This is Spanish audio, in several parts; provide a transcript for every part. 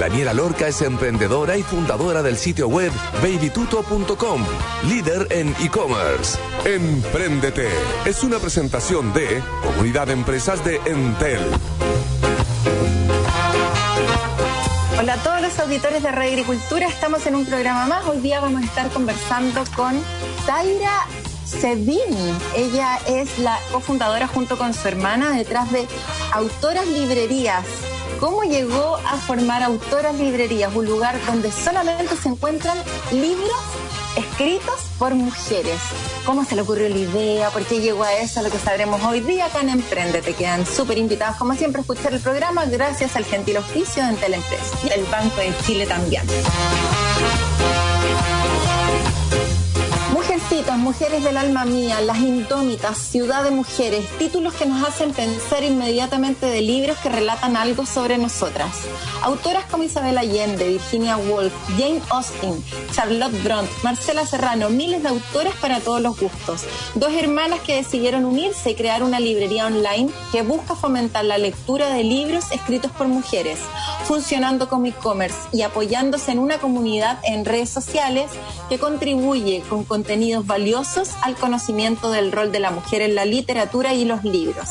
Daniela Lorca es emprendedora y fundadora del sitio web babytuto.com, líder en e-commerce. Empréndete es una presentación de Comunidad de Empresas de Entel. Hola a todos los auditores de Radio Agricultura, estamos en un programa más. Hoy día vamos a estar conversando con Zaira Sedini. Ella es la cofundadora junto con su hermana detrás de Autoras Librerías. ¿Cómo llegó a formar Autoras Librerías? Un lugar donde solamente se encuentran libros escritos por mujeres. ¿Cómo se le ocurrió la idea? ¿Por qué llegó a eso? Lo que sabremos hoy día acá en Emprende. Te quedan súper invitados, como siempre, a escuchar el programa gracias al gentil oficio de Teleempresa y el Banco de Chile también. Mujercitas, mujeres del alma mía, las indómitas, ciudad de mujeres, títulos que nos hacen pensar inmediatamente de libros que relatan algo sobre nosotras. Autoras como Isabel Allende, Virginia Woolf, Jane Austen, Charlotte Bronte, Marcela Serrano, miles de autores para todos los gustos. Dos hermanas que decidieron unirse y crear una librería online que busca fomentar la lectura de libros escritos por mujeres, funcionando como e-commerce y apoyándose en una comunidad en redes sociales que contribuye con contenidos valiosos al conocimiento del rol de la mujer en la literatura y los libros.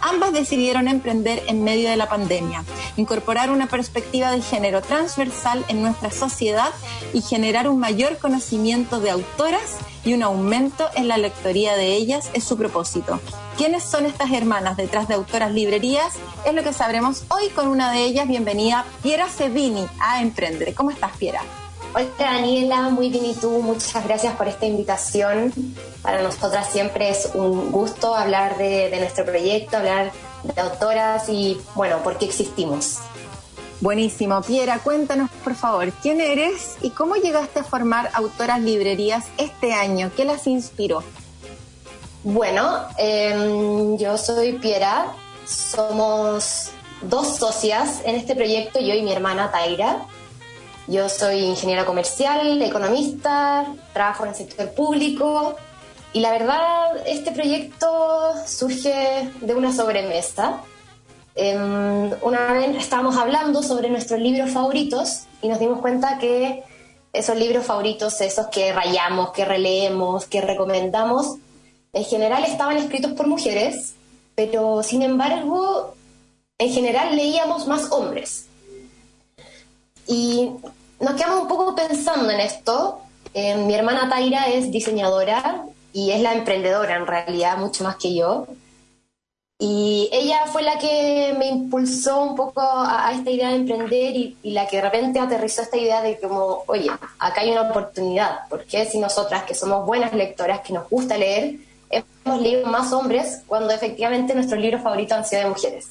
Ambas decidieron emprender en medio de la pandemia, incorporar una perspectiva de género transversal en nuestra sociedad y generar un mayor conocimiento de autoras y un aumento en la lectoría de ellas es su propósito. ¿Quiénes son estas hermanas detrás de Autoras Librerías? Es lo que sabremos hoy con una de ellas. Bienvenida, Piera Sevini, a Emprender. ¿Cómo estás, Piera? Hola Daniela, muy bien y tú, muchas gracias por esta invitación. Para nosotras siempre es un gusto hablar de, de nuestro proyecto, hablar de autoras y bueno, por qué existimos. Buenísimo, Piera, cuéntanos por favor, ¿quién eres y cómo llegaste a formar Autoras Librerías este año? ¿Qué las inspiró? Bueno, eh, yo soy Piera, somos dos socias en este proyecto, yo y mi hermana Taira. Yo soy ingeniera comercial, economista, trabajo en el sector público y la verdad este proyecto surge de una sobremesa. Eh, una vez estábamos hablando sobre nuestros libros favoritos y nos dimos cuenta que esos libros favoritos, esos que rayamos, que releemos, que recomendamos, en general estaban escritos por mujeres, pero sin embargo, en general leíamos más hombres. Y nos quedamos un poco pensando en esto. Eh, mi hermana Taira es diseñadora y es la emprendedora en realidad, mucho más que yo. Y ella fue la que me impulsó un poco a, esta idea de emprender y, y, la que de repente aterrizó esta idea de como, oye, acá hay una oportunidad, porque si nosotras que somos buenas lectoras, que nos gusta leer, hemos leído más hombres cuando efectivamente nuestros libros favoritos han sido de mujeres?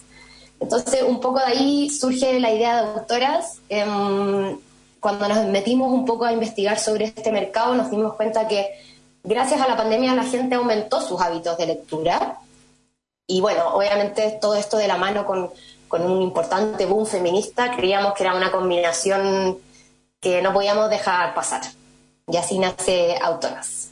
Entonces, un poco de ahí surge la idea de autoras. Eh, cuando nos metimos un poco a investigar sobre este mercado, nos dimos cuenta que gracias a la pandemia la gente aumentó sus hábitos de lectura y bueno, obviamente todo esto de la mano con, con, un importante boom feminista, creíamos que era una combinación que no podíamos dejar pasar. Y así nace Autoras.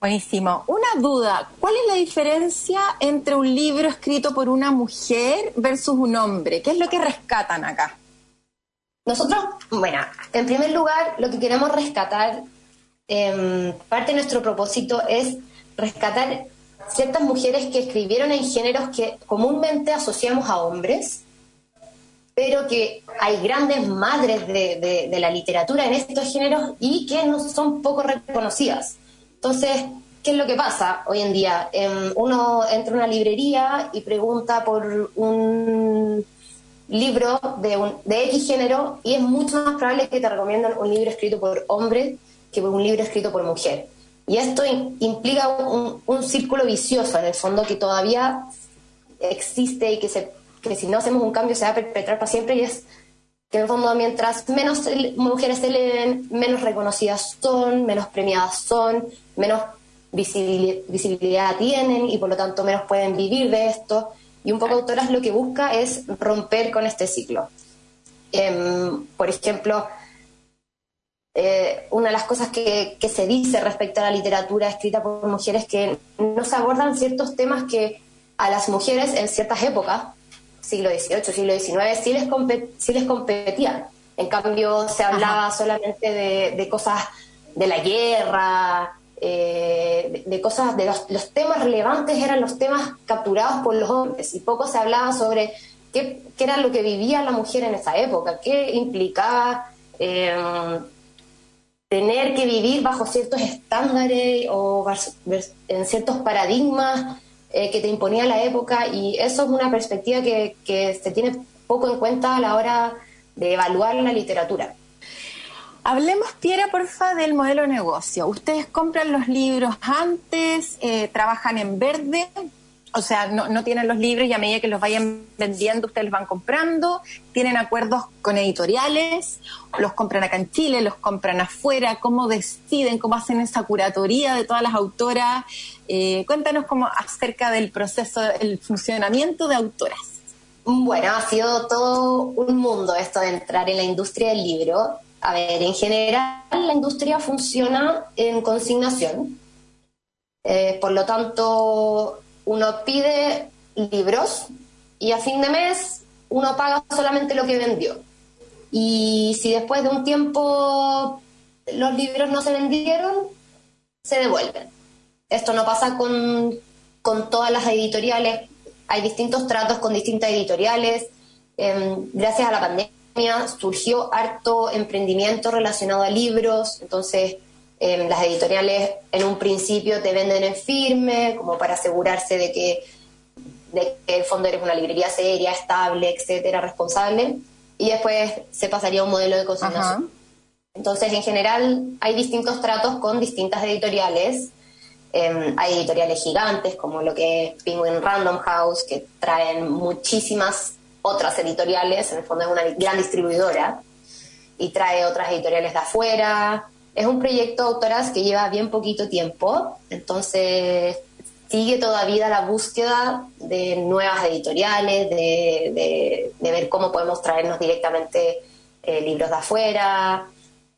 Buenísimo. Una duda, ¿cuál es la diferencia entre un libro escrito por una mujer versus un hombre? ¿Qué es lo que rescatan acá? Nosotros, bueno, en primer lugar, lo que queremos rescatar, eh, parte de nuestro propósito es rescatar ciertas mujeres que escribieron en géneros que comúnmente asociamos a hombres, pero que hay grandes madres de, la literatura en estos géneros y que no son poco reconocidas. Entonces, ¿qué es lo que pasa hoy en día? Eh, uno entra a una librería y pregunta por un libro de, un, de X género y es mucho más probable que te recomiendan un libro escrito por hombre que un libro escrito por mujer. Y esto implica un, un, círculo vicioso, en el fondo, que todavía existe y que, se, que si no hacemos un cambio se va a perpetrar para siempre. Y es que, en el fondo, mientras menos mujeres se leen, menos reconocidas son, menos premiadas son, menos visibilidad tienen y por lo tanto menos pueden vivir de esto. Y un poco Autoras lo que busca es romper con este ciclo. Em, por ejemplo, eh, una de las cosas que, que, se dice respecto a la literatura escrita por mujeres es que no se abordan ciertos temas que a las mujeres en ciertas épocas, siglo XVIII, siglo XIX, sí les, sí les competían. En cambio, se hablaba solamente de, de, cosas de la guerra, eh, de, cosas, de los, temas relevantes eran los temas capturados por los hombres. Y poco se hablaba sobre qué, qué era lo que vivía la mujer en esa época, qué implicaba eh, tener que vivir bajo ciertos estándares o en ciertos paradigmas eh, que te imponía la época y eso es una perspectiva que, que se tiene poco en cuenta a la hora de evaluar la literatura. Hablemos, Piera, porfa, del modelo de negocio. Ustedes compran los libros antes, eh, trabajan en verde, o sea, no, no, tienen los libros y a medida que los vayan vendiendo, ustedes los van comprando, tienen acuerdos con editoriales, los compran acá en Chile, los compran afuera, cómo deciden, cómo hacen esa curatoría de todas las autoras. Eh, cuéntanos cómo acerca del proceso, el funcionamiento de autoras. Bueno, ha sido todo un mundo esto de entrar en la industria del libro. A ver, en general la industria funciona en consignación. Eh, por lo tanto, uno pide libros y a fin de mes uno paga solamente lo que vendió. Y si después de un tiempo los libros no se vendieron, se devuelven. Esto no pasa con, con todas las editoriales. Hay distintos tratos con distintas editoriales. Em, gracias a la pandemia surgió harto emprendimiento relacionado a libros. Entonces, Las editoriales en un principio te venden en firme, como para asegurarse de que, de que el fondo eres una librería seria, estable, etcétera, responsable, y después se pasaría a un modelo de consignación. Entonces, en general, hay distintos tratos con distintas editoriales. Em, hay editoriales gigantes, como lo que es Penguin Random House, que traen muchísimas otras editoriales, en el fondo es una gran distribuidora, y trae otras editoriales de afuera, es un proyecto autoras que lleva bien poquito tiempo, entonces sigue todavía la búsqueda de nuevas editoriales, de, ver cómo podemos traernos directamente eh, libros de afuera.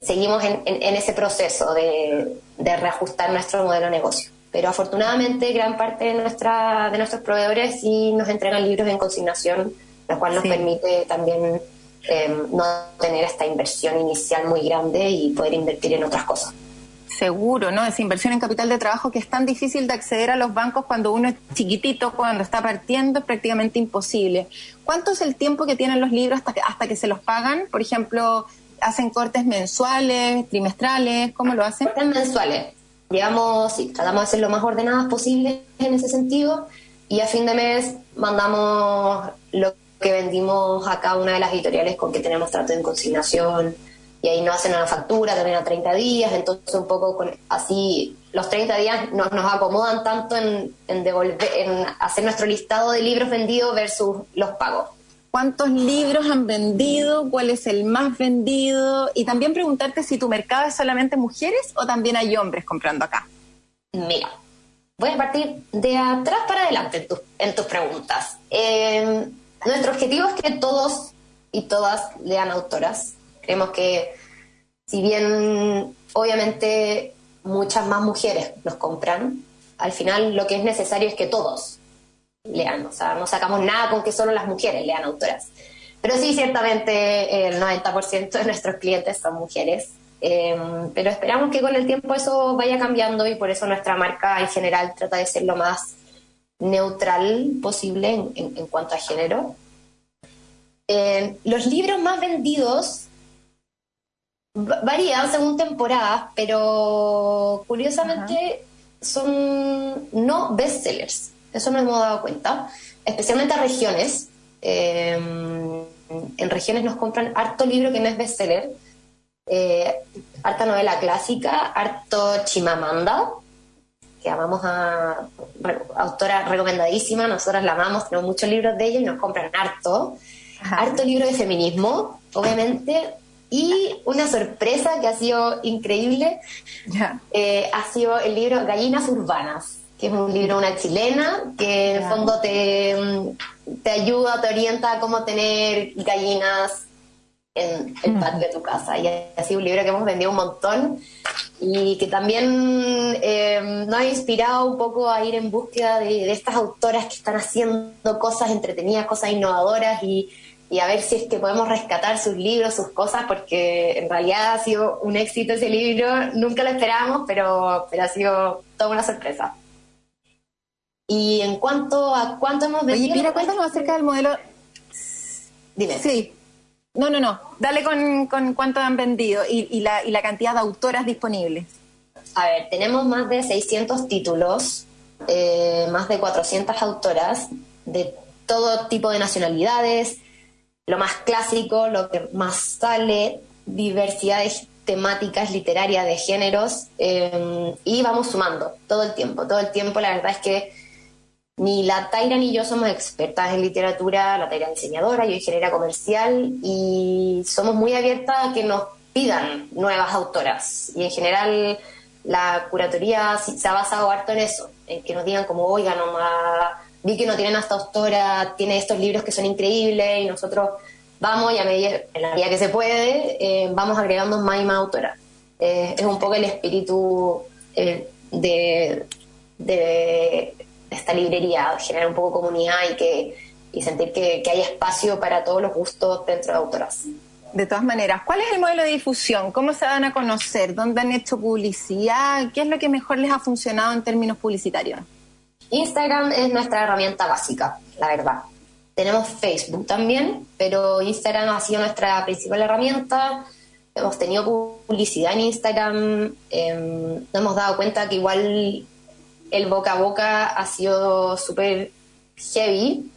Seguimos en, ese proceso de, reajustar nuestro modelo de negocio. Pero afortunadamente gran parte de, nuestra, de nuestros proveedores sí nos entregan libros en consignación, lo cual nos permite también Em, no tener esta inversión inicial muy grande y poder invertir en otras cosas. Seguro, ¿no? Esa inversión en capital de trabajo que es tan difícil de acceder a los bancos cuando uno es chiquitito, cuando está partiendo, es prácticamente imposible. ¿Cuánto es el tiempo que tienen los libros hasta que, hasta que se los pagan? Por ejemplo, ¿hacen cortes mensuales, trimestrales? ¿Cómo lo hacen? Cortes mensuales. Digamos, sí, tratamos de ser lo más ordenadas posible en ese sentido y a fin de mes mandamos lo que vendimos a cada una de las editoriales con que tenemos trato en consignación y ahí nos hacen una factura también a 30 días, entonces un poco con, así los 30 días nos, nos acomodan tanto en, devolver, en hacer nuestro listado de libros vendidos versus los pagos. ¿Cuántos libros han vendido? ¿Cuál es el más vendido? Y también preguntarte si tu mercado es solamente mujeres o también hay hombres comprando acá. Mira, voy a partir de atrás para adelante en, en tus preguntas. Eh, nuestro objetivo es que todos y todas lean autoras. Creemos que si bien obviamente muchas más mujeres nos compran, al final lo que es necesario es que todos lean. O sea, no sacamos nada con que solo las mujeres lean autoras. Pero sí, ciertamente el 90% de nuestros clientes son mujeres. Em, pero esperamos que con el tiempo eso vaya cambiando y por eso nuestra marca en general trata de ser lo más neutral posible en, cuanto a género. Eh, los libros más vendidos varían según temporada, pero curiosamente son no bestsellers. Eso nos hemos dado cuenta, especialmente a regiones. Eh, en regiones nos compran harto libro que no es bestseller, eh, harta novela clásica, harto Chimamanda, que amamos a autora recomendadísima, nosotras la amamos, tenemos muchos libros de ella y nos compran harto. Harto libro de feminismo, obviamente, Y una sorpresa que ha sido increíble eh, ha sido el libro Gallinas Urbanas, que es un libro de una chilena que en el fondo te, te ayuda, te orienta a cómo tener gallinas en el patio de tu casa. Y ha sido un libro que hemos vendido un montón y que también eh, nos ha inspirado un poco a ir en búsqueda de, estas autoras que están haciendo cosas entretenidas, cosas innovadoras y, a ver si es que podemos rescatar sus libros, sus cosas, porque en realidad ha sido un éxito ese libro, nunca lo esperábamos, pero, pero ha sido toda una sorpresa. Y en cuanto a cuánto hemos vendido... Oye, mira, cuéntanos acerca del modelo... Dime. Sí. No, no, no. Dale con, con cuánto han vendido y, la, y la cantidad de autoras disponibles. A ver, tenemos más de 600 títulos, eh, más de 400 autoras de todo tipo de nacionalidades, lo más clásico, lo que más sale, diversidades temáticas literarias de géneros eh, y vamos sumando todo el tiempo, todo el tiempo. La verdad es que ni la Taira ni yo somos expertas en literatura, la Taira es diseñadora, yo ingeniera comercial y somos muy abiertas a que nos pidan nuevas autoras. Y en general la curatoría se ha basado harto en eso, en que nos digan como, oiga, nomás, vi que no tienen esta autora, tiene estos libros que son increíbles y nosotros vamos y a medida, en la medida que se puede, eh, vamos agregando más y más autoras. Eh, es un poco el espíritu eh, de, de esta librería, generar un poco comunidad y que y sentir que, que hay espacio para todos los gustos dentro de autoras. De todas maneras, ¿cuál es el modelo de difusión? ¿Cómo se van a conocer? ¿Dónde han hecho publicidad? ¿Qué es lo que mejor les ha funcionado en términos publicitarios? Instagram es nuestra herramienta básica, la verdad. Tenemos Facebook también, pero Instagram ha sido nuestra principal herramienta. Hemos tenido publicidad en Instagram. Eh, nos hemos dado cuenta que igual el boca a boca ha sido súper heavy.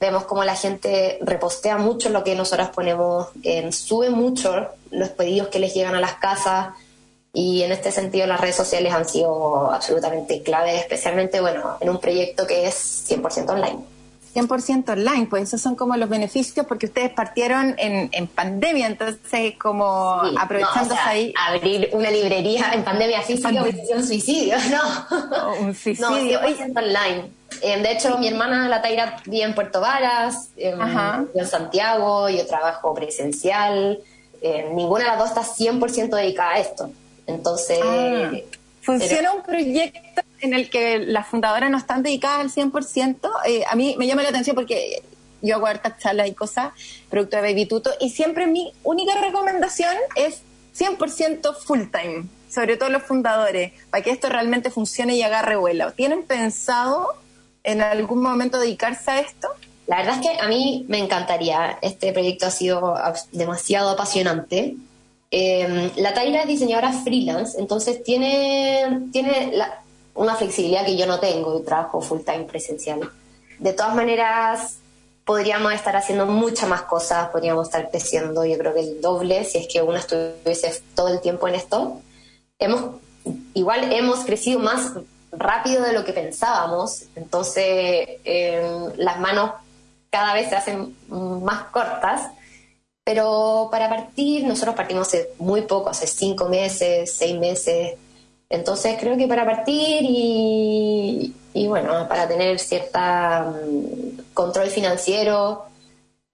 Vemos como la gente repostea mucho lo que nosotros ponemos, sube mucho los pedidos que les llegan a las casas y en este sentido las redes sociales han sido absolutamente clave, especialmente bueno, en un proyecto que es 100% online. 100% online, pues esos son como los beneficios porque ustedes partieron en, en pandemia, entonces como aprovechándose ahí. Abrir una librería en pandemia física un suicidio, no. un suicidio. No, 100% online. Eh, de hecho, mi hermana, la Taira, vive en Puerto Varas, en, en Santiago, yo trabajo presencial. Eh, ninguna de las dos está 100% dedicada a esto. Entonces... Ah. Funciona un proyecto en el que las fundadoras no están dedicadas al 100%. Eh, a mí me llama la atención porque yo hago hartas charlas y cosas, producto de Baby Tuto, y siempre mi única recomendación es 100% full time, sobre todo los fundadores, para que esto realmente funcione y agarre vuelo. ¿Tienen pensado en algún momento dedicarse a esto? La verdad es que a mí me encantaría. Este proyecto ha sido demasiado apasionante. Eh, la Taira es diseñadora freelance, entonces tiene, tiene una flexibilidad que yo no tengo y trabajo full time presencial. De todas maneras, podríamos estar haciendo muchas más cosas, podríamos estar creciendo, yo creo que el doble si es que uno estuviese todo el tiempo en esto. Hemos, igual hemos crecido más rápido de lo que pensábamos, entonces eh, las manos cada vez se hacen más cortas pero para partir, nosotros partimos hace muy poco, hace cinco meses, seis meses. Entonces creo que para partir y, bueno, para tener cierta mm, control financiero,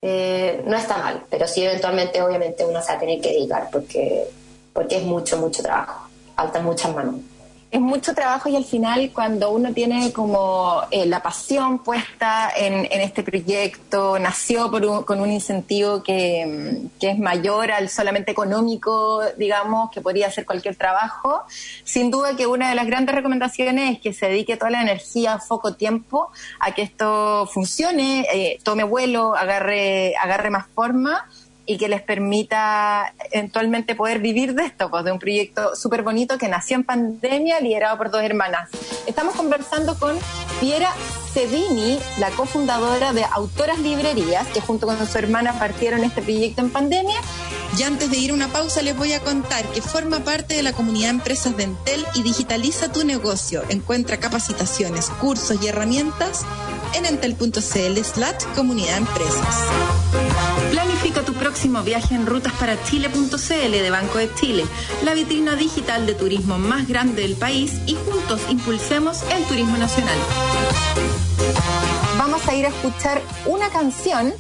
eh, no está mal, pero sí eventualmente obviamente uno se va a tener que dedicar porque, porque es mucho, mucho trabajo, faltan muchas manos es mucho trabajo y al final cuando uno tiene como eh, la pasión puesta en, este proyecto, nació por con un incentivo que, que, es mayor al solamente económico, digamos, que podría hacer cualquier trabajo, sin duda que una de las grandes recomendaciones es que se dedique toda la energía, foco, tiempo a que esto funcione, eh, tome vuelo, agarre, agarre más forma y que les permita eventualmente poder vivir de esto, pues de un proyecto súper bonito que nació en pandemia, liderado por dos hermanas. Estamos conversando con Piera Cedini, la cofundadora de Autoras Librerías, que junto con su hermana partieron este proyecto en pandemia, Y antes de ir a una pausa les voy a contar que forma parte de la comunidad empresas de Entel y digitaliza tu negocio. Encuentra capacitaciones, cursos y herramientas en entel.cl slash comunidad empresas. Planifica tu próximo viaje en rutasparachile.cl de Banco de Chile, la vitrina digital de turismo más grande del país y juntos impulsemos el turismo nacional. Vamos a ir a escuchar una canción,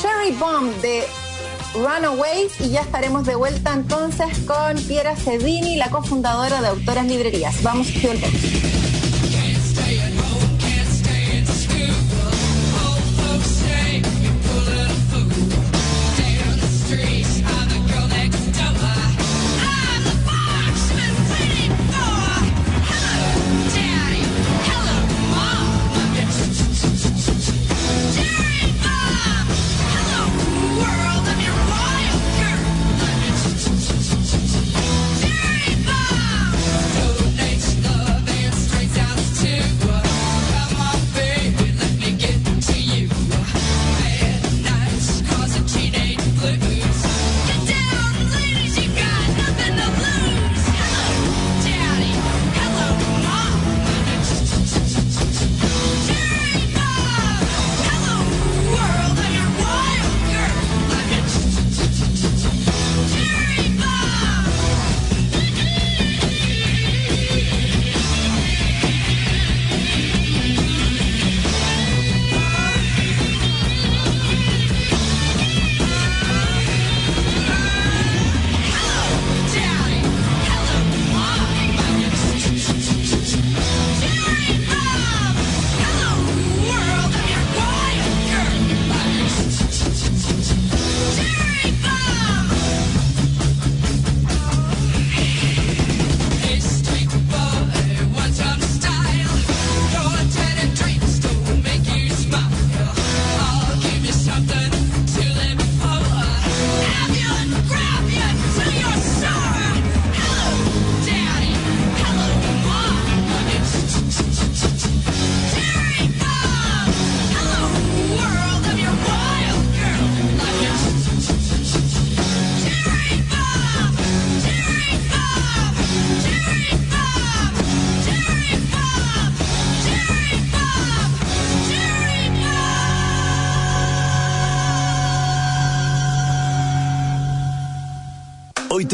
Cherry Bomb de Runaways y ya estaremos de vuelta entonces con Piera Cedini, la cofundadora de Autoras Librerías. Vamos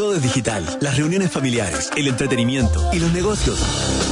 a volver. digital, las reuniones familiares, el entretenimiento y los negocios.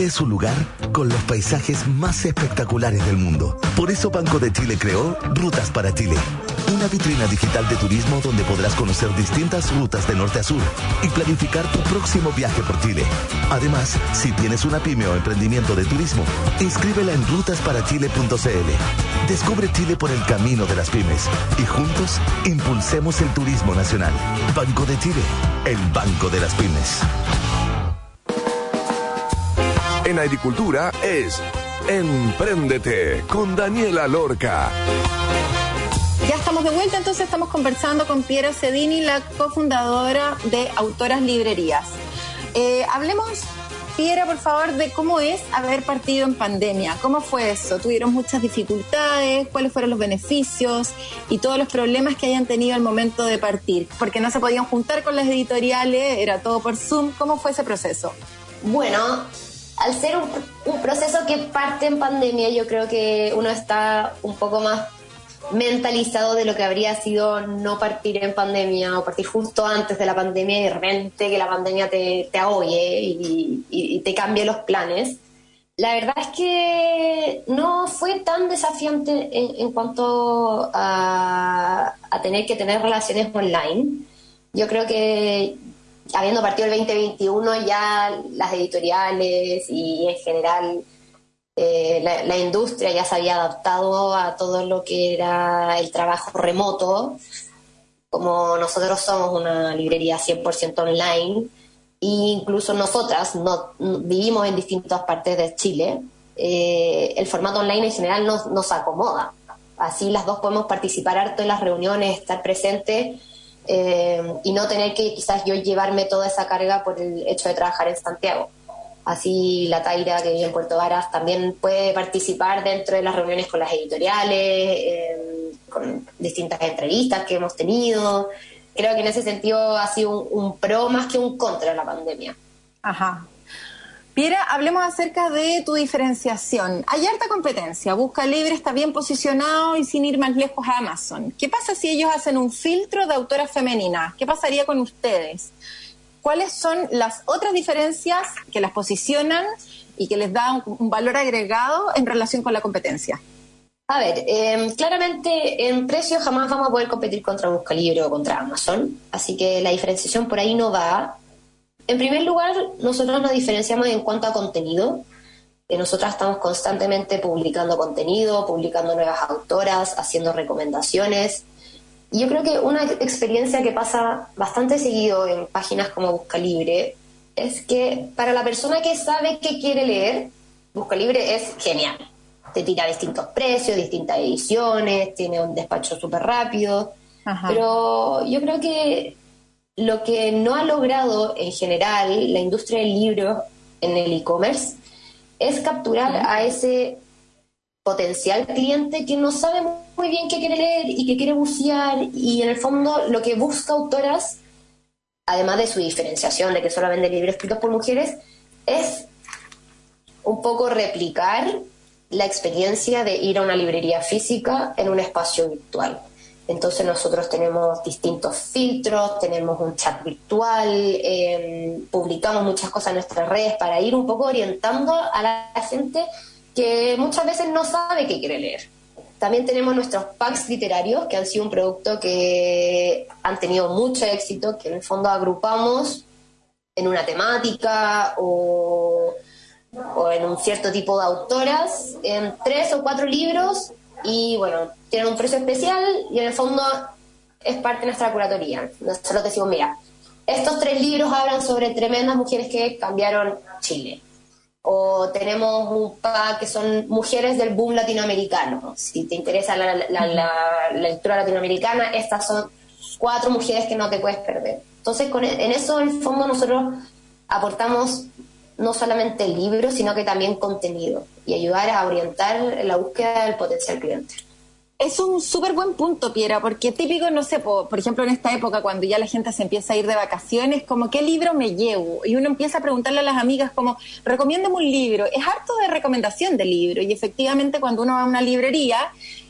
Chile es lugar con los paisajes más espectaculares del mundo. Por eso Banco de Chile creó Rutas para Chile. Una vitrina digital de turismo donde podrás conocer distintas rutas de norte a sur y planificar tu próximo viaje por Chile. Además, si tienes una pyme o emprendimiento de turismo, inscríbela en rutasparachile.cl. Descubre Chile por el camino de las pymes y juntos impulsemos el turismo nacional. Banco de Chile, el banco de las pymes en agricultura es Empréndete con Daniela Lorca. Ya estamos de vuelta, entonces estamos conversando con Piera Cedini, la cofundadora de Autoras Librerías. Eh, hablemos, Piera, por favor, de cómo es haber partido en pandemia. ¿Cómo fue eso? ¿Tuvieron muchas dificultades? ¿Cuáles fueron los beneficios? Y todos los problemas que hayan tenido al momento de partir. Porque no se podían juntar con las editoriales, era todo por Zoom. ¿Cómo fue ese proceso? Bueno, al ser un, proceso que parte en pandemia, yo creo que uno está un poco más mentalizado de lo que habría sido no partir en pandemia o partir justo antes de la pandemia y de repente que la pandemia te, te ahogue y, te cambie los planes. La verdad es que no fue tan desafiante en, cuanto a, a, tener que tener relaciones online. Yo creo que habiendo partido el 2021 ya las editoriales y en general eh, la, industria ya se había adaptado a todo lo que era el trabajo remoto. Como nosotros somos una librería 100% online, incluso nosotras no, vivimos en distintas partes de Chile, eh, el formato online en general nos, nos acomoda. Así las dos podemos participar harto en las reuniones, estar presentes eh, y no tener que quizás yo llevarme toda esa carga por el hecho de trabajar en Santiago. Así la Taira, que vive en Puerto Varas, también puede participar dentro de las reuniones con las editoriales, eh, con distintas entrevistas que hemos tenido. Creo que en ese sentido ha sido un, pro más que un contra la pandemia. Ajá, Piera, hablemos acerca de tu diferenciación. Hay harta competencia. Busca Libre está bien posicionado y sin ir más lejos a Amazon. ¿Qué pasa si ellos hacen un filtro de autoras femeninas? ¿Qué pasaría con ustedes? ¿Cuáles son las otras diferencias que las posicionan y que les da un, valor agregado en relación con la competencia? A ver, em, claramente en precio jamás vamos a poder competir contra Busca Libre o contra Amazon, así que la diferenciación por ahí no va. En primer lugar, nosotros nos diferenciamos en cuanto a contenido. Eh, nosotras estamos constantemente publicando contenido, publicando nuevas autoras, haciendo recomendaciones. Y yo creo que una experiencia que pasa bastante seguido en páginas como Busca Libre es que para la persona que sabe que quiere leer, Busca Libre es genial. Te tira distintos precios, distintas ediciones, tiene un despacho súper rápido. Pero yo creo que lo que no ha logrado en general la industria del libro en el e-commerce es capturar a ese potencial cliente que no sabe muy bien qué quiere leer y que quiere bucear y en el fondo lo que busca autoras, además de su diferenciación de que solo vende libros escritos por mujeres, es un poco replicar la experiencia de ir a una librería física en un espacio virtual. Entonces nosotros tenemos distintos filtros, tenemos un chat virtual, em, publicamos muchas cosas en nuestras redes para ir un poco orientando a la gente que muchas veces no sabe qué quiere leer. También tenemos nuestros packs literarios, que han sido un producto que han tenido mucho éxito, que en el fondo agrupamos en una temática o, o en un cierto tipo de autoras, en tres o cuatro libros y bueno, tienen un precio especial y en el fondo es parte de nuestra curatoría. Nosotros decimos, mira, estos tres libros hablan sobre tremendas mujeres que cambiaron Chile. O tenemos un pack que son mujeres del boom latinoamericano. Si te interesa la, lectura latinoamericana, estas son cuatro mujeres que no te puedes perder. Entonces, con, e, en eso, en el fondo, nosotros aportamos no solamente libros, sino que también contenido y ayudar a orientar la búsqueda del potencial cliente. Es un súper buen punto, Piera, porque típico, no sé, por, ejemplo, en esta época, cuando ya la gente se empieza a ir de vacaciones, como, ¿qué libro me llevo? Y uno empieza a preguntarle a las amigas, como, recomiéndame un libro. Es harto de recomendación de libro. Y efectivamente, cuando uno va a una librería,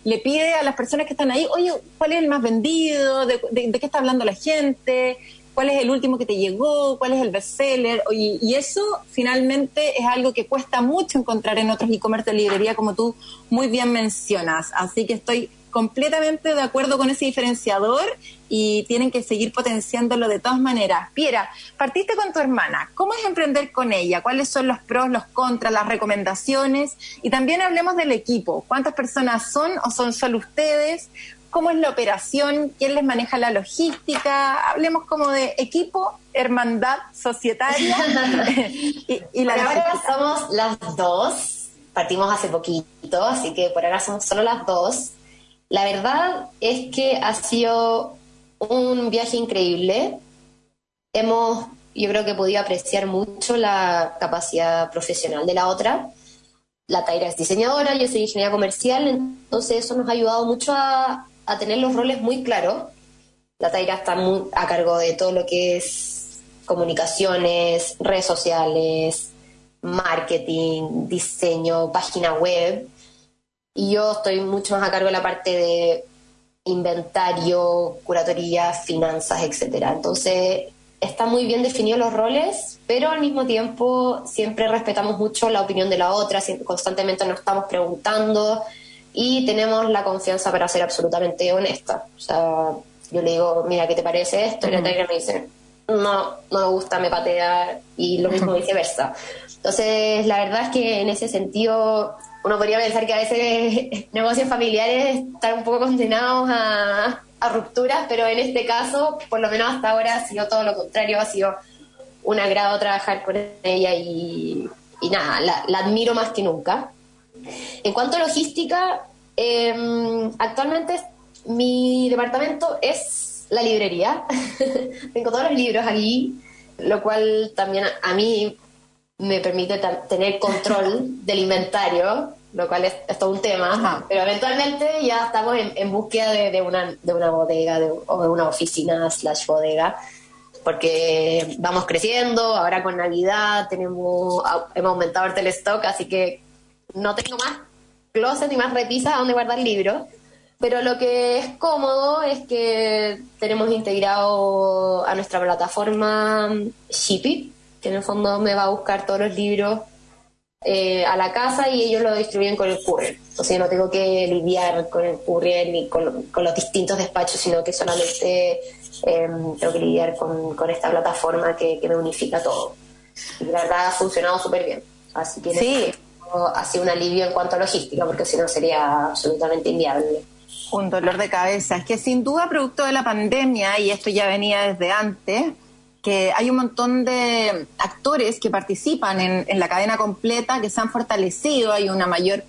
le pide a las personas que están ahí, oye, ¿cuál es el más vendido? de qué está hablando la gente? Cuál es el último que te llegó, cuál es el bestseller, y, y eso finalmente es algo que cuesta mucho encontrar en otros e-commerce de librería, como tú muy bien mencionas. Así que estoy completamente de acuerdo con ese diferenciador y tienen que seguir potenciándolo de todas maneras. Piera, partiste con tu hermana. ¿Cómo es emprender con ella? ¿Cuáles son los pros, los contras, las recomendaciones? Y también hablemos del equipo. ¿Cuántas personas son o son solo ustedes? Cómo es la operación, quién les maneja la logística, hablemos como de equipo, hermandad societaria y, la ahora somos las dos, partimos hace poquito, así que por ahora somos solo las dos. La verdad es que ha sido un viaje increíble. Hemos, yo creo que podido apreciar mucho la capacidad profesional de la otra. La Taira es diseñadora, yo soy ingeniera comercial, entonces eso nos ha ayudado mucho a, a tener los roles muy claros. La Taira está muy a cargo de todo lo que es comunicaciones, redes sociales, marketing, diseño, página web. Y yo estoy mucho más a cargo de la parte de inventario, curatoría, finanzas, etcétera. Entonces, están muy bien definidos los roles, pero al mismo tiempo siempre respetamos mucho la opinión de la otra, constantemente nos estamos preguntando y tenemos la confianza para ser absolutamente honesta. O sea, yo le digo, mira, ¿qué te parece esto? Y la me dice, no, no me gusta, me patea, y lo mismo viceversa. Entonces, la verdad es que en ese sentido, uno podría pensar que a veces negocios familiares están un poco condenados a, a rupturas, pero en este caso, por lo menos hasta ahora, ha sido todo lo contrario, ha sido un agrado trabajar con ella y, nada, la, admiro más que nunca. En cuanto a logística, em, actualmente mi departamento es la librería. Tengo todos los libros aquí, lo cual también a mí me permite tener control del inventario, lo cual es, todo un tema, pero eventualmente ya estamos en, búsqueda de, una, de una bodega o de una oficina slash bodega, porque vamos creciendo, ahora con Navidad tenemos hemos aumentado el telestock, así que no tengo más closet ni más repisas donde guardar libros. Pero lo que es cómodo es que tenemos integrado a nuestra plataforma Shippy, que en el fondo me va a buscar todos los libros eh, a la casa y ellos lo distribuyen con el courier. O sea, no tengo que lidiar con el courier ni con, los distintos despachos, sino que solamente em, tengo que lidiar con, esta plataforma que, me unifica todo. Y la verdad ha funcionado súper bien. Así que sí. Ha sido un alivio en cuanto a logística, porque si no sería absolutamente inviable. Un dolor de cabeza. Es que sin duda, producto de la pandemia, y esto ya venía desde antes, que hay un montón de actores que participan en, la cadena completa que se han fortalecido, hay una mayor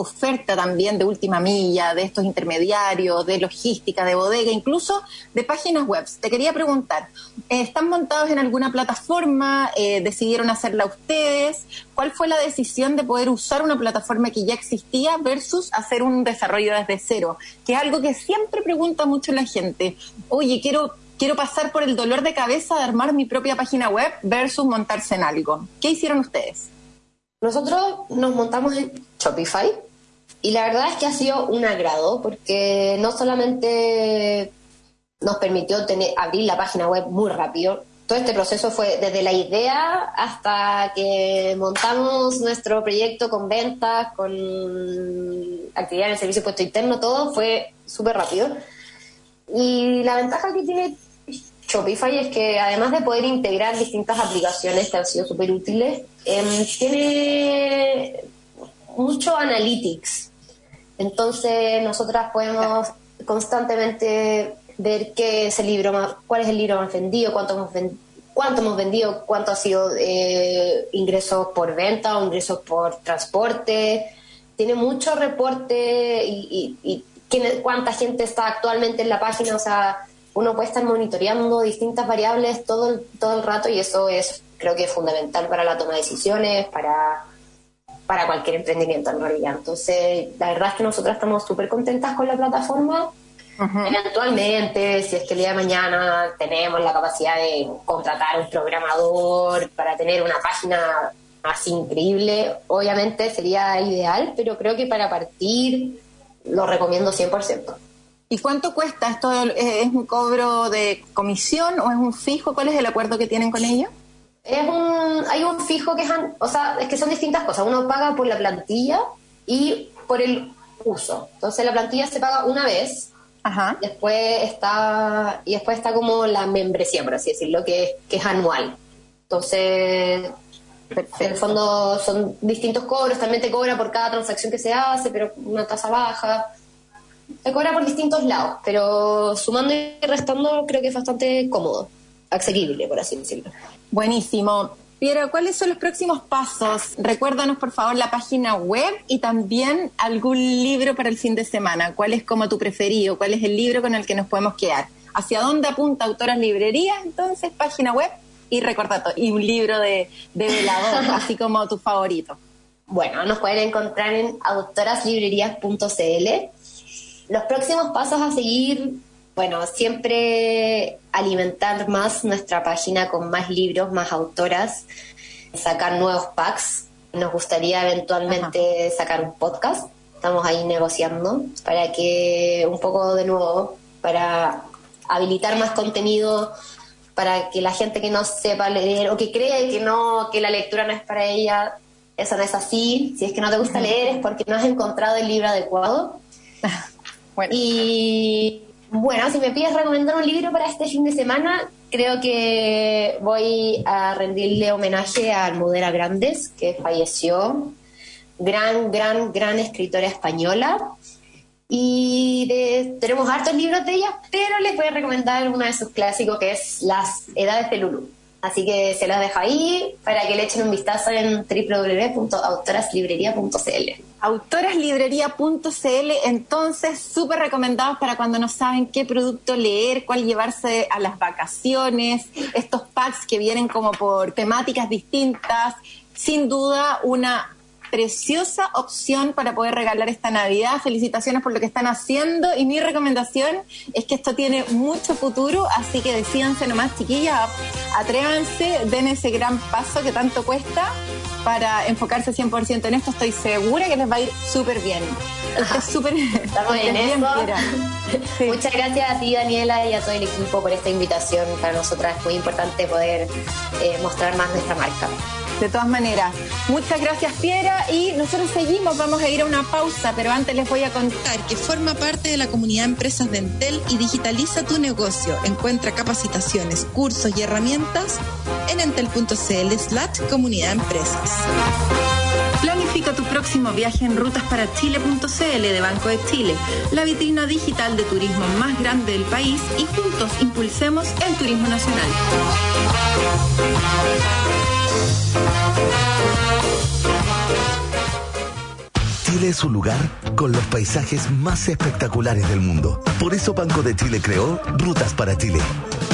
oferta también de última milla, de estos intermediarios, de logística, de bodega, incluso de páginas web. Te quería preguntar, ¿están montados en alguna plataforma? Eh, ¿Decidieron hacerla ustedes? ¿Cuál fue la decisión de poder usar una plataforma que ya existía versus hacer un desarrollo desde cero? Que es algo que siempre pregunta mucho la gente. Oye, quiero quiero pasar por el dolor de cabeza de armar mi propia página web versus montarse en algo. ¿Qué hicieron ustedes? Nosotros nos montamos en Shopify y la verdad es que ha sido un agrado porque no solamente nos permitió tener, abrir la página web muy rápido, todo este proceso fue desde la idea hasta que montamos nuestro proyecto con ventas, con actividad en el servicio puesto interno, todo fue súper rápido. Y la ventaja que tiene Shopify es que además de poder integrar distintas aplicaciones que han sido súper útiles, em, tiene mucho analytics. Entonces nosotras podemos constantemente ver qué es el libro más, cuál es el libro más vendido, cuánto hemos vendido cuánto ha sido eh, ingresos por venta o ingresos por transporte. Tiene mucho reporte y cuánta gente está actualmente en la página. O sea, uno puede estar monitoreando distintas variables todo el, todo el rato y eso es creo que es fundamental para la toma de decisiones, para, para cualquier emprendimiento en realidad. Entonces, la verdad es que nosotras estamos súper contentas con la plataforma. Eventualmente, si es que el día de mañana tenemos la capacidad de contratar un programador para tener una página así increíble, obviamente sería ideal, pero creo que para partir lo recomiendo 100%. ¿Y cuánto cuesta? ¿Esto es un cobro de comisión o es un fijo? ¿Cuál es el acuerdo que tienen con ellos? Es un, hay un fijo que es, o sea, es que son distintas cosas. Uno paga por la plantilla y por el uso. Entonces la plantilla se paga una vez. Ajá. Después está y después está como la membresía, por así decirlo, que es, que es anual. Entonces, en el fondo son distintos cobros. También te cobra por cada transacción que se hace, pero una tasa baja te cobra por distintos lados, pero sumando y restando creo que es bastante cómodo, asequible, por así decirlo. Buenísimo. Piero, ¿cuáles son los próximos pasos? Recuérdanos, por favor, la página web y también algún libro para el fin de semana. ¿Cuál es como tu preferido? ¿Cuál es el libro con el que nos podemos quedar? ¿Hacia dónde apunta Autoras Librerías? Entonces, página web y recordatorio. Y un libro de, de velador, así como tu favorito. Bueno, nos pueden encontrar en autoraslibrerías.cl los próximos pasos a seguir, bueno, siempre alimentar más nuestra página con más libros, más autoras, sacar nuevos packs. Nos gustaría eventualmente sacar un podcast. Estamos ahí negociando para que un poco de nuevo, para habilitar más contenido para que la gente que no sepa leer o que cree que no que la lectura no es para ella eso no es así si es que no te gusta leer es porque no has encontrado el libro adecuado Y bueno, si me pides recomendar un libro para este fin de semana, creo que voy a rendirle homenaje a Almudena Grandes, que falleció. Gran, gran, gran escritora española. Y tenemos hartos libros de ella, pero les voy a recomendar uno de sus clásicos que es Las Edades de Lulu. Así que se los dejo ahí para que le echen un vistazo en www.autoraslibrería.cl. Autoraslibrería.cl, entonces, súper recomendados para cuando no saben qué producto leer, cuál llevarse a las vacaciones, estos packs que vienen como por temáticas distintas. Sin duda, una preciosa opción para poder regalar esta Navidad. Felicitaciones por lo que están haciendo y mi recomendación es que esto tiene mucho futuro, así que decídanse nomás, chiquillas, atrévanse, den ese gran paso que tanto cuesta para enfocarse 100% en esto. Estoy segura que les va a ir súper bien. súper Estamos en eso. Muchas gracias a ti, Daniela, y a todo el equipo por esta invitación. Para nosotras es muy importante poder eh, mostrar más nuestra marca. De todas maneras, muchas gracias Piera y nosotros seguimos, vamos a ir a una pausa, pero antes les voy a contar que forma parte de la comunidad empresas de Entel y digitaliza tu negocio. Encuentra capacitaciones, cursos y herramientas en entel.cl slash comunidad empresas. Planifica tu próximo viaje en rutasparachile.cl de Banco de Chile, la vitrina digital de turismo más grande del país y juntos impulsemos el turismo nacional. Thank you. Chile es un lugar con los paisajes más espectaculares del mundo. Por eso Banco de Chile creó Rutas para Chile,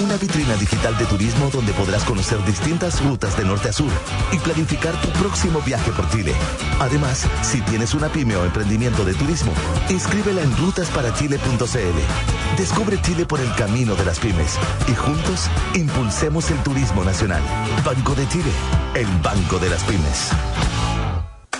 una vitrina digital de turismo donde podrás conocer distintas rutas de norte a sur y planificar tu próximo viaje por Chile. Además, si tienes una pyme o emprendimiento de turismo, inscríbela en rutasparachile.cl. Descubre Chile por el camino de las pymes y juntos impulsemos el turismo nacional. Banco de Chile, el banco de las pymes.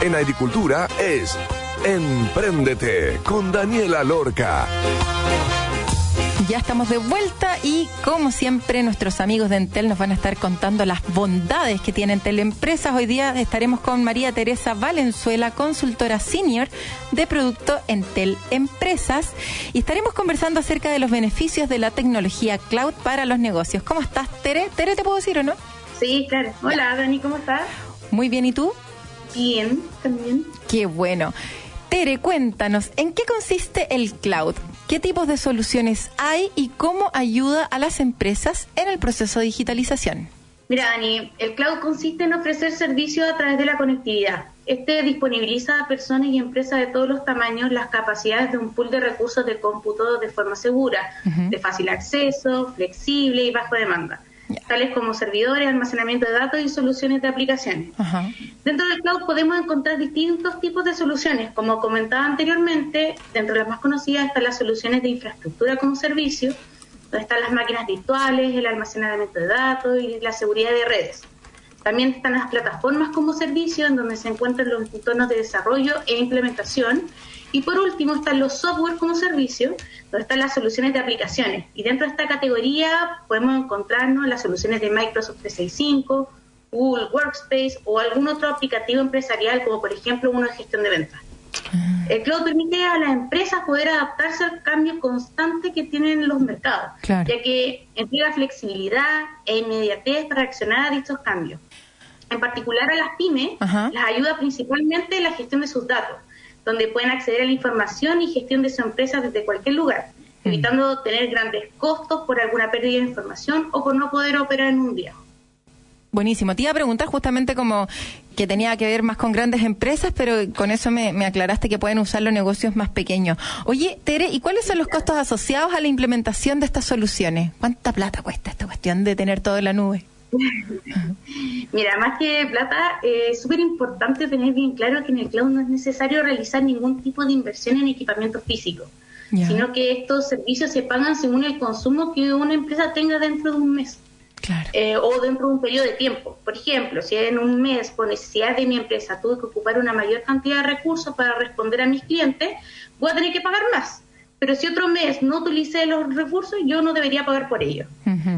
En agricultura es Empréndete con Daniela Lorca. Ya estamos de vuelta y como siempre nuestros amigos de Entel nos van a estar contando las bondades que tienen Entel Empresas. Hoy día estaremos con María Teresa Valenzuela, consultora senior de producto Entel Empresas y estaremos conversando acerca de los beneficios de la tecnología cloud para los negocios. ¿Cómo estás, Tere? ¿Tere te puedo decir o no? Sí, claro. Hola, Dani, ¿cómo estás? Muy bien, ¿y tú? Bien, también. Qué bueno. Tere, cuéntanos, ¿en qué consiste el cloud? ¿Qué tipos de soluciones hay y cómo ayuda a las empresas en el proceso de digitalización? Mira, Dani, el cloud consiste en ofrecer servicios a través de la conectividad. Este disponibiliza a personas y empresas de todos los tamaños las capacidades de un pool de recursos de cómputo de forma segura, de fácil acceso, flexible y bajo demanda tales como servidores, almacenamiento de datos y soluciones de aplicaciones. Dentro del cloud podemos encontrar distintos tipos de soluciones. Como comentaba anteriormente, dentro de las más conocidas están las soluciones de infraestructura como servicio, donde están las máquinas virtuales, el almacenamiento de datos y la seguridad de redes. También están las plataformas como servicio, en donde se encuentran los entornos de desarrollo e implementación y por último están los software como servicio, donde están las soluciones de aplicaciones. Y dentro de esta categoría podemos encontrarnos las soluciones de Microsoft 365, Google Workspace o algún otro aplicativo empresarial, como por ejemplo uno de gestión de ventas. Ah. El cloud permite a las empresas poder adaptarse al cambio constante que tienen los mercados, ya que entrega flexibilidad e inmediatez para reaccionar a dichos cambios. En particular a las pymes, las ayuda principalmente en la gestión de sus datos, donde pueden acceder a la información y gestión de su empresa desde cualquier lugar, mm. evitando tener grandes costos por alguna pérdida de información o por no poder operar en un día. Buenísimo. Te iba a preguntar justamente como que tenía que ver más con grandes empresas, pero con eso me, me, aclaraste que pueden usar los negocios más pequeños. Oye, Tere, ¿y cuáles son los costos asociados a la implementación de estas soluciones? ¿Cuánta plata cuesta esta cuestión de tener todo en la nube? Mira, más que plata, eh, es súper importante tener bien claro que en el cloud no es necesario realizar ningún tipo de inversión en equipamiento físico, sino que estos servicios se pagan según el consumo que una empresa tenga dentro de un mes. Eh, o dentro de un periodo de tiempo. Por ejemplo, si en un mes, por necesidad de mi empresa, tuve que ocupar una mayor cantidad de recursos para responder a mis clientes, voy a tener que pagar más pero si otro mes no utilicé los recursos, yo no debería pagar por ello.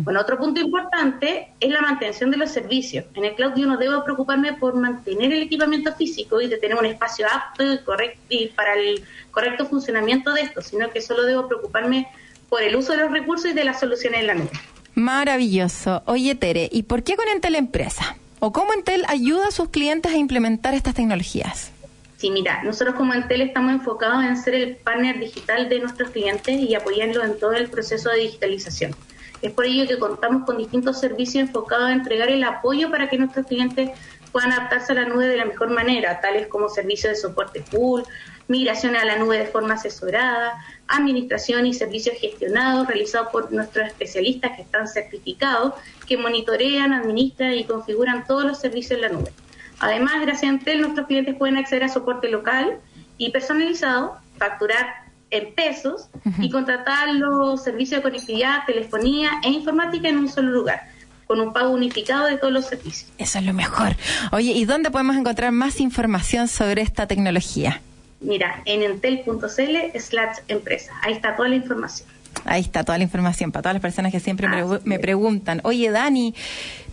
Bueno, otro punto importante es la mantención de los servicios. En el cloud yo no debo preocuparme por mantener el equipamiento físico y de tener un espacio apto y, correcto, y para el correcto funcionamiento de esto, sino que solo debo preocuparme por el uso de los recursos y de las soluciones en la nube. Maravilloso. Oye, Tere, ¿y por qué con Entel Empresa? ¿O cómo Entel ayuda a sus clientes a implementar estas tecnologías? Sí, mira, nosotros como Entel estamos enfocados en ser el partner digital de nuestros clientes y apoyarlos en todo el proceso de digitalización. Es por ello que contamos con distintos servicios enfocados a entregar el apoyo para que nuestros clientes puedan adaptarse a la nube de la mejor manera, tales como servicios de soporte full, migración a la nube de forma asesorada, administración y servicios gestionados realizados por nuestros especialistas que están certificados, que monitorean, administran y configuran todos los servicios en la nube. Además, gracias a Entel, nuestros clientes pueden acceder a soporte local y personalizado, facturar en pesos y contratar los servicios de conectividad, telefonía e informática en un solo lugar con un pago unificado de todos los servicios. Eso es lo mejor. Oye, ¿y dónde podemos encontrar más información sobre esta tecnología? Mira, en entel.cl slash empresa. Ahí está toda la información. Ahí está toda la información para todas las personas que siempre me preguntan, oye Dani,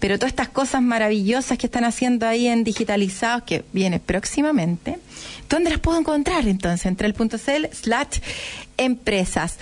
pero todas estas cosas maravillosas que están haciendo ahí en digitalizados, que viene próximamente, ¿dónde las puedo encontrar entonces? Entre el punto cl slash empresas.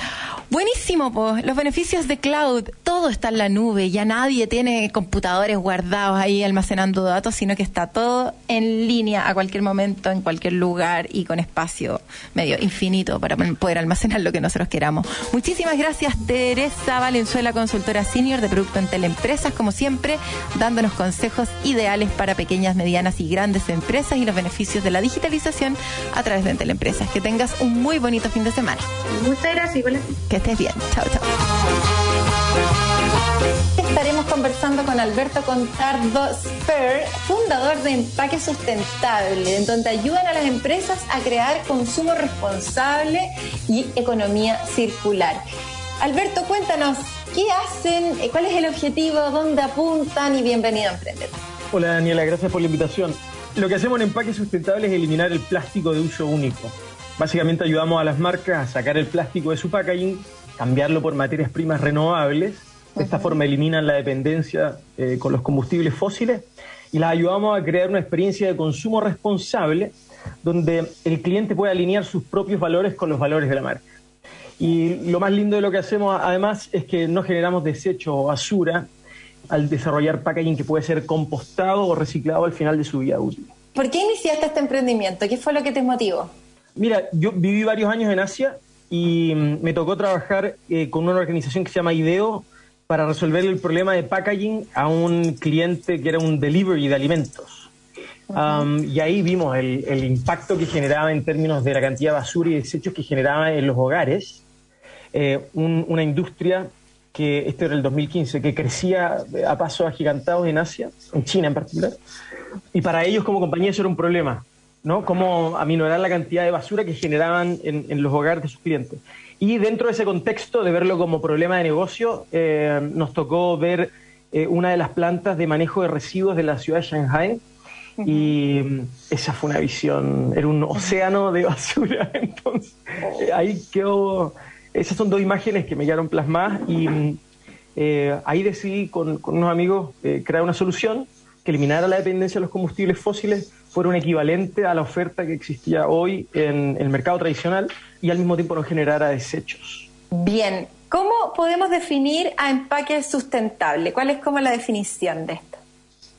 Buenísimo, pues, los beneficios de cloud, todo está en la nube, ya nadie tiene computadores guardados ahí almacenando datos, sino que está todo en línea a cualquier momento, en cualquier lugar y con espacio medio infinito para poder almacenar lo que nosotros queramos. Muchísimas gracias, Teresa Valenzuela, consultora senior de Producto en Teleempresas, como siempre, dándonos consejos ideales para pequeñas, medianas y grandes empresas y los beneficios de la digitalización a través de Teleempresas. Que tengas un muy bonito fin de semana. Muchas gracias. Que estés bien. Chao, chao. Estaremos conversando con Alberto Contardo Spur, fundador de Empaque Sustentable, en donde ayudan a las empresas a crear consumo responsable y economía circular. Alberto, cuéntanos, ¿qué hacen? ¿Cuál es el objetivo? ¿Dónde apuntan? Y bienvenido a Emprender. Hola Daniela, gracias por la invitación. Lo que hacemos en Empaque Sustentable es eliminar el plástico de uso único. Básicamente ayudamos a las marcas a sacar el plástico de su packaging, cambiarlo por materias primas renovables. De esta forma eliminan la dependencia eh, con los combustibles fósiles y las ayudamos a crear una experiencia de consumo responsable donde el cliente puede alinear sus propios valores con los valores de la marca. Y lo más lindo de lo que hacemos además es que no generamos desecho o basura al desarrollar packaging que puede ser compostado o reciclado al final de su vida útil. ¿Por qué iniciaste este emprendimiento? ¿Qué fue lo que te motivó? Mira, yo viví varios años en Asia y mm, me tocó trabajar eh, con una organización que se llama IDEO para resolver el problema de packaging a un cliente que era un delivery de alimentos. y ahí vimos el, impacto que generaba en términos de la cantidad de basura y desechos que generaba en los hogares. Eh, una industria que, este era el 2015, que crecía a pasos agigantados en Asia, en China en particular. Y para ellos como compañía eso era un problema. ¿no? Cómo aminorar la cantidad de basura que generaban en, los hogares de sus clientes. Y dentro de ese contexto de verlo como problema de negocio, eh, nos tocó ver eh, una de las plantas de manejo de residuos de la ciudad de Shanghai. Y mm, esa fue una visión, era un océano de basura. Entonces, eh, ahí quedó. Esas son dos imágenes que me quedaron plasmadas y mm, ahí decidí con, con unos amigos crear una solución que eliminara la dependencia de los combustibles fósiles fuera un equivalente a la oferta que existía hoy en el mercado tradicional y al mismo tiempo no generara desechos. Bien, ¿cómo podemos definir a empaque sustentable? ¿Cuál es como la definición de esto?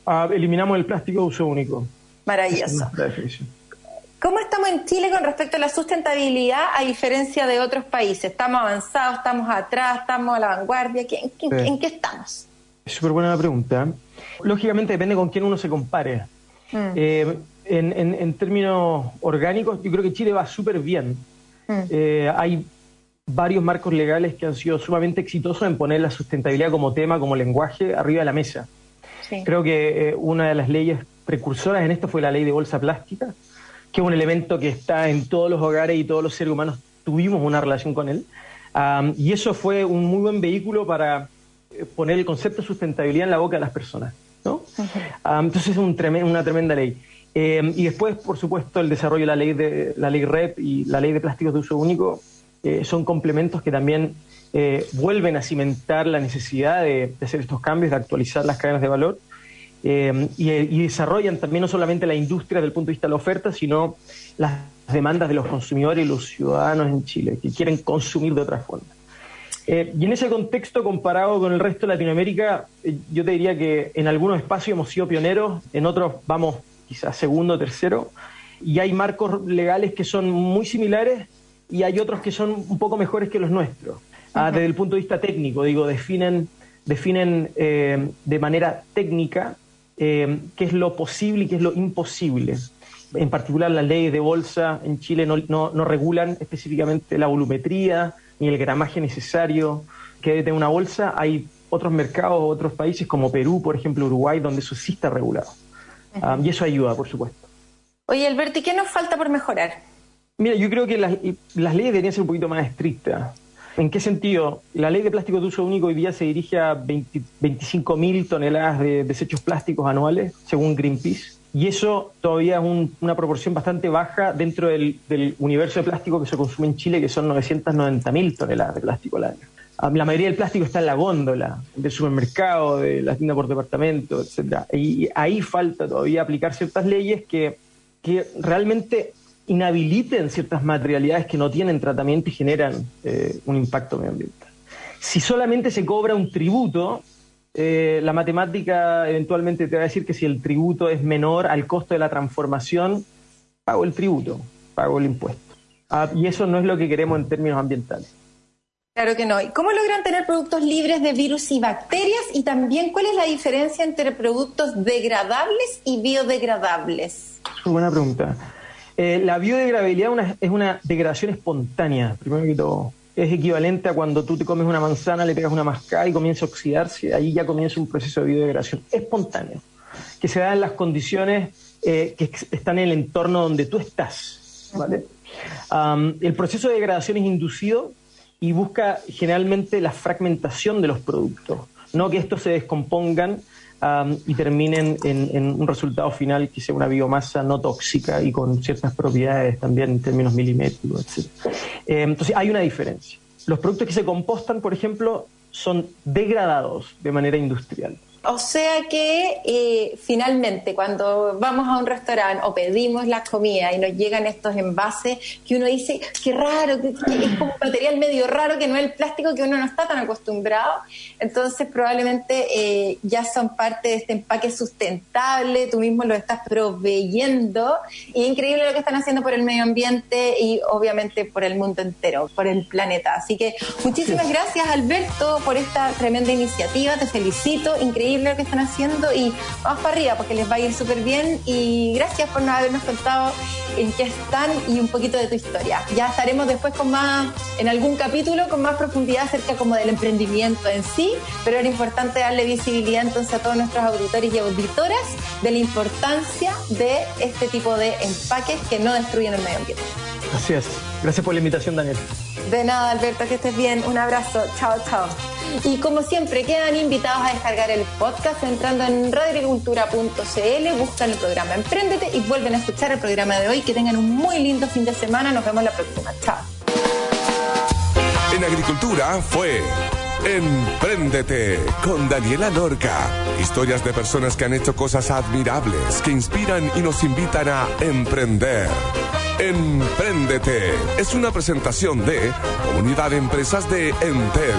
Ah, eliminamos el plástico de uso único. Maravilloso. ¿Cómo estamos en Chile con respecto a la sustentabilidad a diferencia de otros países? ¿Estamos avanzados, estamos atrás, estamos a la vanguardia? ¿En, qué estamos? Es súper buena la pregunta. Lógicamente depende con quién uno se compare. Mm. Eh, en, términos orgánicos, yo creo que Chile va súper bien. Mm. Eh, hay varios marcos legales que han sido sumamente exitosos en poner la sustentabilidad como tema, como lenguaje, arriba de la mesa. Creo que eh, una de las leyes precursoras en esto fue la ley de bolsa plástica, que es un elemento que está en todos los hogares y todos los seres humanos tuvimos una relación con él. y eso fue un muy buen vehículo para poner el concepto de sustentabilidad en la boca de las personas. ¿no? Entonces es un una tremenda ley. Eh, y después, por supuesto, el desarrollo de la ley de la ley REP y la ley de plásticos de uso único eh, son complementos que también eh, vuelven a cimentar la necesidad de, hacer estos cambios, de actualizar las cadenas de valor. Eh, y, desarrollan también no solamente la industria desde el punto de vista de la oferta, sino las demandas de los consumidores y los ciudadanos en Chile, que quieren consumir de otra forma. y en ese contexto, comparado con el resto de Latinoamérica, yo te diría que en algunos espacios hemos sido pioneros, en otros vamos quizás segundo, tercero, y hay marcos legales que son muy similares y hay otros que son un poco mejores que los nuestros. Ah, desde el punto de vista técnico, digo, definen, definen eh, de manera técnica eh, qué es lo posible y qué es lo imposible. En particular, las leyes de bolsa en Chile no, no, regulan específicamente la volumetría ni el gramaje necesario que debe tener una bolsa. Hay otros mercados, otros países como Perú, por ejemplo, Uruguay, donde eso sí está regulado. Ah, y eso ayuda, por supuesto. Oye, Alberto, ¿y qué nos falta por mejorar? Mira, yo creo que las, leyes deberían ser un poquito más estrictas. ¿En qué sentido? La ley de plástico de uso único hoy día se dirige a 25.000 toneladas de desechos plásticos anuales, según Greenpeace. Y eso todavía es una proporción bastante baja dentro del, universo de plástico que se consume en Chile, que son 990.000 toneladas de plástico al año. Ah, la mayoría del plástico está en la góndola del supermercado, de la tienda por departamento, etc. Y ahí falta todavía aplicar ciertas leyes que, que realmente inhabiliten ciertas materialidades que no tienen tratamiento y generan eh, un impacto medioambiental. Si solamente se cobra un tributo, eh, la matemática eventualmente te va a decir que si el tributo es menor al costo de la transformación, pago el tributo, pago el impuesto. Ah, y eso no es lo que queremos en términos ambientales. Claro que no. ¿Y cómo logran tener productos libres de virus y bacterias? Y también, ¿cuál es la diferencia entre productos degradables y biodegradables? Buena pregunta. Eh, la biodegradabilidad es una degradación espontánea, primero que todo. Es equivalente a cuando tú te comes una manzana, le pegas una mascada y comienza a oxidarse, ahí ya comienza un proceso de biodegradación espontáneo, que se da en las condiciones eh, que están en el entorno donde tú estás. el proceso de degradación es inducido y busca generalmente la fragmentación de los productos, no que estos se descompongan y terminen en, un resultado final que sea una biomasa no tóxica y con ciertas propiedades también en términos milimétricos, etc. Eh, entonces hay una diferencia. Los productos que se compostan, por ejemplo, son degradados de manera industrial. O sea que eh, finalmente cuando vamos a un restaurante o pedimos la comida y nos llegan estos envases que uno dice, qué raro, que, es como un material medio raro que no es el plástico que uno no está tan acostumbrado, entonces probablemente eh, ya son parte de este empaque sustentable, tú mismo lo estás proveyendo. Y es increíble lo que están haciendo por el medio ambiente y obviamente por el mundo entero, por el planeta. Así que muchísimas gracias Alberto por esta tremenda iniciativa, te felicito, increíble lo que están haciendo y vamos para arriba porque les va a ir súper bien y gracias por no habernos contado en qué están y un poquito de tu historia. Ya estaremos después con más, en algún capítulo con más profundidad acerca como del emprendimiento en sí, pero era importante darle visibilidad entonces a todos nuestros auditores y auditoras de la importancia de este tipo de empaques que no destruyen el medio ambiente. Así es. Gracias por la invitación, Daniel. De nada, Alberto, que estés bien. Un abrazo. Chao, chao. Y como siempre, quedan invitados a descargar el podcast entrando en radioagricultura.cl, buscan el programa Emprendete y vuelven a escuchar el programa de hoy. Que tengan un muy lindo fin de semana. Nos vemos la próxima. Chao. En Agricultura fue Emprendete con Daniela Lorca. Historias de personas que han hecho cosas admirables, que inspiran y nos invitan a emprender. Emprendete es una presentación de Comunidad de Empresas de Entel.